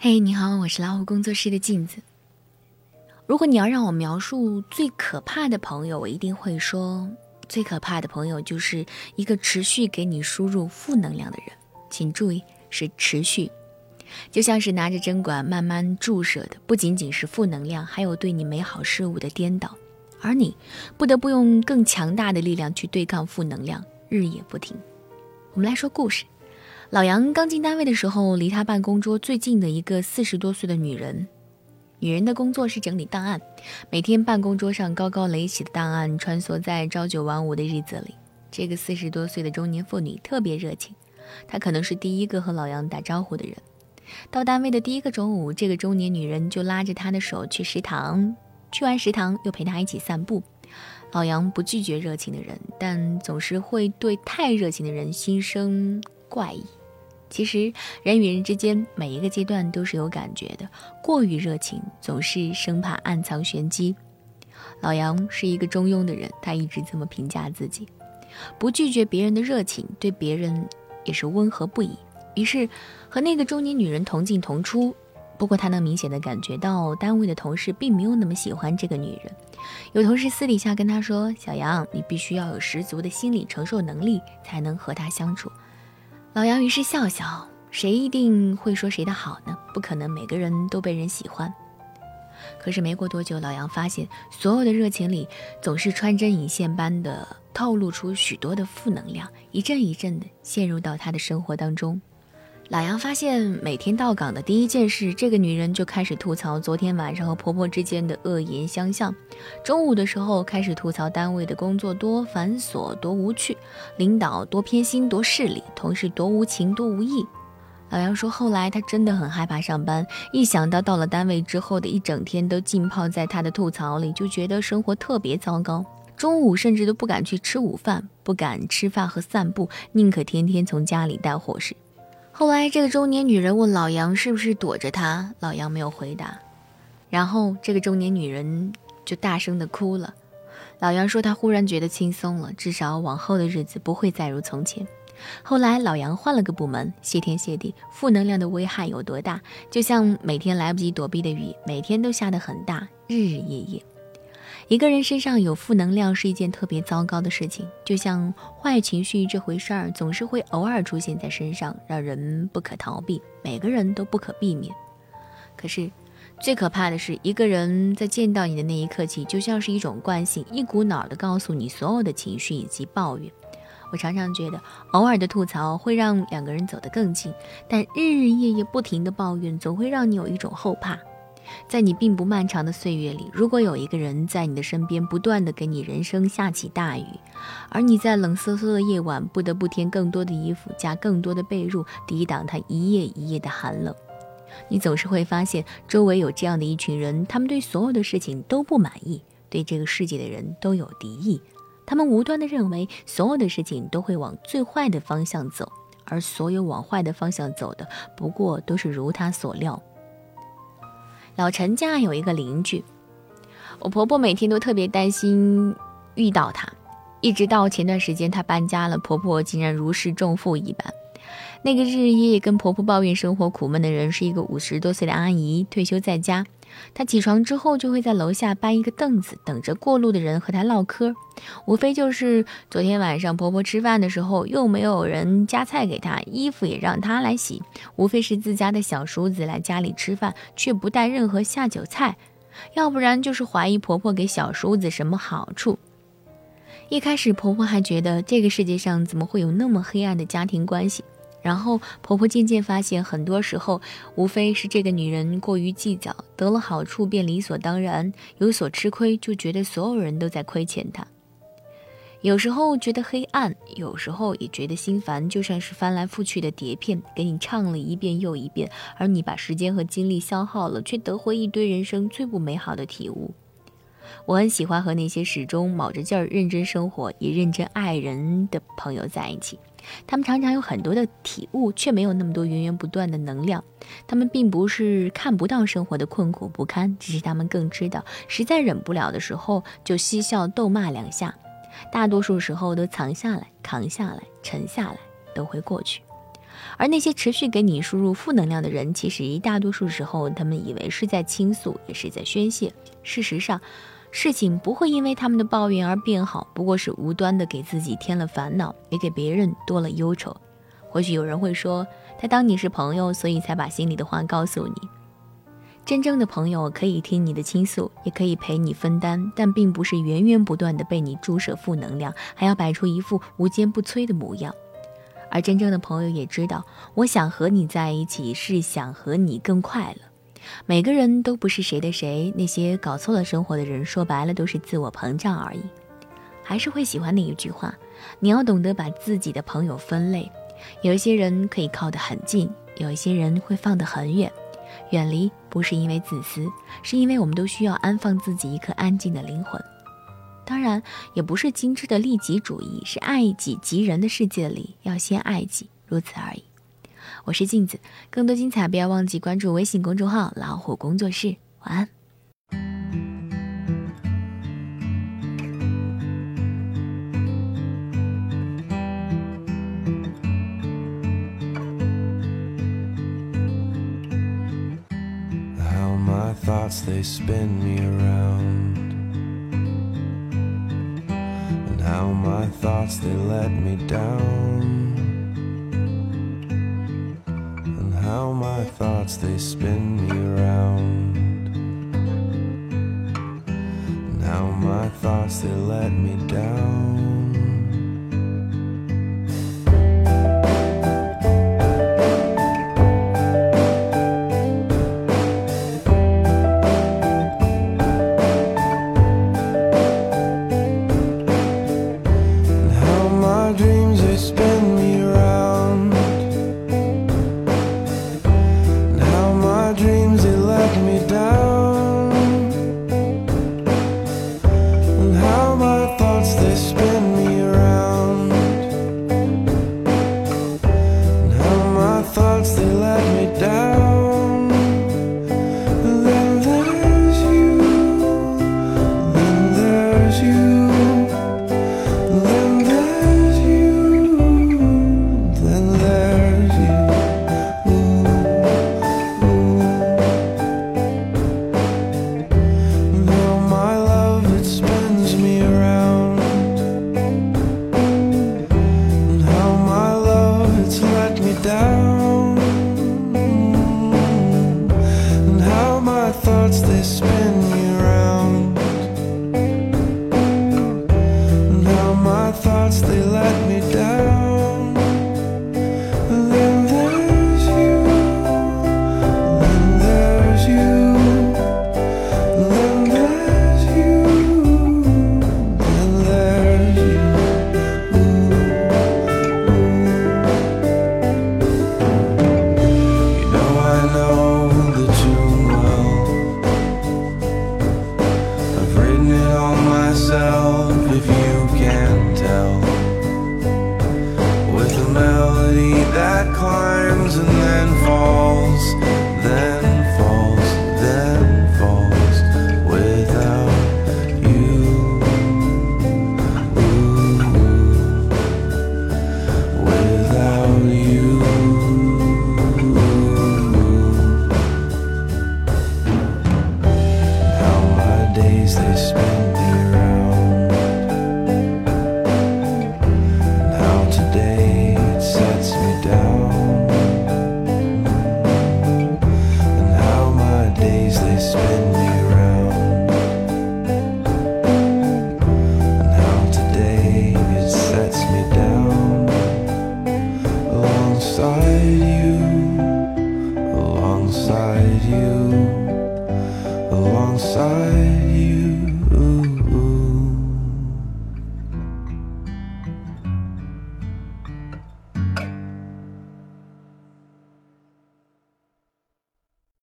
嘿，你好，我是老虎工作室的镜子。如果你要让我描述最可怕的朋友，我一定会说，最可怕的朋友就是一个持续给你输入负能量的人。请注意，是持续，就像是拿着针管慢慢注射的，不仅仅是负能量，还有对你美好事物的颠倒，而你不得不用更强大的力量去对抗负能量，日夜不停。我们来说故事。老杨刚进单位的时候，离他办公桌最近的一个四十多岁的女人，女人的工作是整理档案，每天办公桌上高高垒起的档案穿梭在朝九晚五的日子里。这个四十多岁的中年妇女特别热情，她可能是第一个和老杨打招呼的人。到单位的第一个中午，这个中年女人就拉着他的手去食堂，去完食堂又陪他一起散步。老杨不拒绝热情的人，但总是会对太热情的人心生怪异。其实，人与人之间每一个阶段都是有感觉的。过于热情，总是生怕暗藏玄机。老杨是一个中庸的人，他一直这么评价自己：不拒绝别人的热情，对别人也是温和不已。于是，和那个中年女人同进同出。不过，他能明显的感觉到，单位的同事并没有那么喜欢这个女人。有同事私底下跟他说：“小杨，你必须要有十足的心理承受能力，才能和她相处。”老杨于是笑笑，谁一定会说谁的好呢？不可能每个人都被人喜欢。可是没过多久，老杨发现所有的热情里总是穿针引线般的透露出许多的负能量，一阵一阵的陷入到他的生活当中。老杨发现，每天到岗的第一件事，这个女人就开始吐槽昨天晚上和婆婆之间的恶言相向；中午的时候开始吐槽单位的工作多繁琐、多无趣，领导多偏心、多势利，同事多无情、多无义。老杨说，后来他真的很害怕上班，一想到到了单位之后的一整天都浸泡在他的吐槽里，就觉得生活特别糟糕。中午甚至都不敢去吃午饭，不敢吃饭和散步，宁可天天从家里带伙食。后来，这个中年女人问老杨是不是躲着他，老杨没有回答。然后，这个中年女人就大声的哭了。老杨说他忽然觉得轻松了，至少往后的日子不会再如从前。后来，老杨换了个部门，谢天谢地，负能量的危害有多大？就像每天来不及躲避的雨，每天都下得很大，日日夜夜。一个人身上有负能量是一件特别糟糕的事情，就像坏情绪这回事儿，总是会偶尔出现在身上，让人不可逃避，每个人都不可避免。可是，最可怕的是，一个人在见到你的那一刻起，就像是一种惯性，一股脑的告诉你所有的情绪以及抱怨。我常常觉得，偶尔的吐槽会让两个人走得更近，但日日夜夜不停的抱怨，总会让你有一种后怕。在你并不漫长的岁月里，如果有一个人在你的身边，不断的给你人生下起大雨，而你在冷飕飕的夜晚不得不添更多的衣服，加更多的被褥，抵挡他一夜一夜的寒冷，你总是会发现周围有这样的一群人，他们对所有的事情都不满意，对这个世界的人都有敌意，他们无端的认为所有的事情都会往最坏的方向走，而所有往坏的方向走的，不过都是如他所料。老陈家有一个邻居，我婆婆每天都特别担心遇到他，一直到前段时间她搬家了，婆婆竟然如释重负一般。那个日日夜夜跟婆婆抱怨生活苦闷的人，是一个五十多岁的阿姨，退休在家。她起床之后就会在楼下搬一个凳子，等着过路的人和她唠嗑。无非就是昨天晚上婆婆吃饭的时候又没有人夹菜给她，衣服也让她来洗。无非是自家的小叔子来家里吃饭，却不带任何下酒菜，要不然就是怀疑婆婆给小叔子什么好处。一开始婆婆还觉得这个世界上怎么会有那么黑暗的家庭关系。然后婆婆渐渐发现，很多时候无非是这个女人过于计较，得了好处便理所当然，有所吃亏就觉得所有人都在亏欠她。有时候觉得黑暗，有时候也觉得心烦，就像是翻来覆去的碟片，给你唱了一遍又一遍，而你把时间和精力消耗了，却得回一堆人生最不美好的体悟。我很喜欢和那些始终卯着劲儿认真生活也认真爱人的朋友在一起。他们常常有很多的体悟，却没有那么多源源不断的能量。他们并不是看不到生活的困苦不堪，只是他们更知道，实在忍不了的时候就嬉笑逗骂两下，大多数时候都藏下来、扛下来、沉下来，都会过去。而那些持续给你输入负能量的人，其实大多数时候他们以为是在倾诉，也是在宣泄。事实上，事情不会因为他们的抱怨而变好，不过是无端的给自己添了烦恼，也给别人多了忧愁。或许有人会说，他当你是朋友，所以才把心里的话告诉你。真正的朋友可以听你的倾诉，也可以陪你分担，但并不是源源不断的被你注射负能量，还要摆出一副无坚不摧的模样。而真正的朋友也知道，我想和你在一起，是想和你更快乐。每个人都不是谁的谁，那些搞错了生活的人，说白了都是自我膨胀而已。还是会喜欢那一句话：你要懂得把自己的朋友分类，有一些人可以靠得很近，有一些人会放得很远。远离不是因为自私，是因为我们都需要安放自己一颗安静的灵魂。当然，也不是精致的利己主义，是爱己及人的世界里要先爱己，如此而已。我是镜子，更多精彩不要忘记关注微信公众号“老虎工作室”。晚安。Spin me around. And how my thoughts they let me down that climbs and then falls.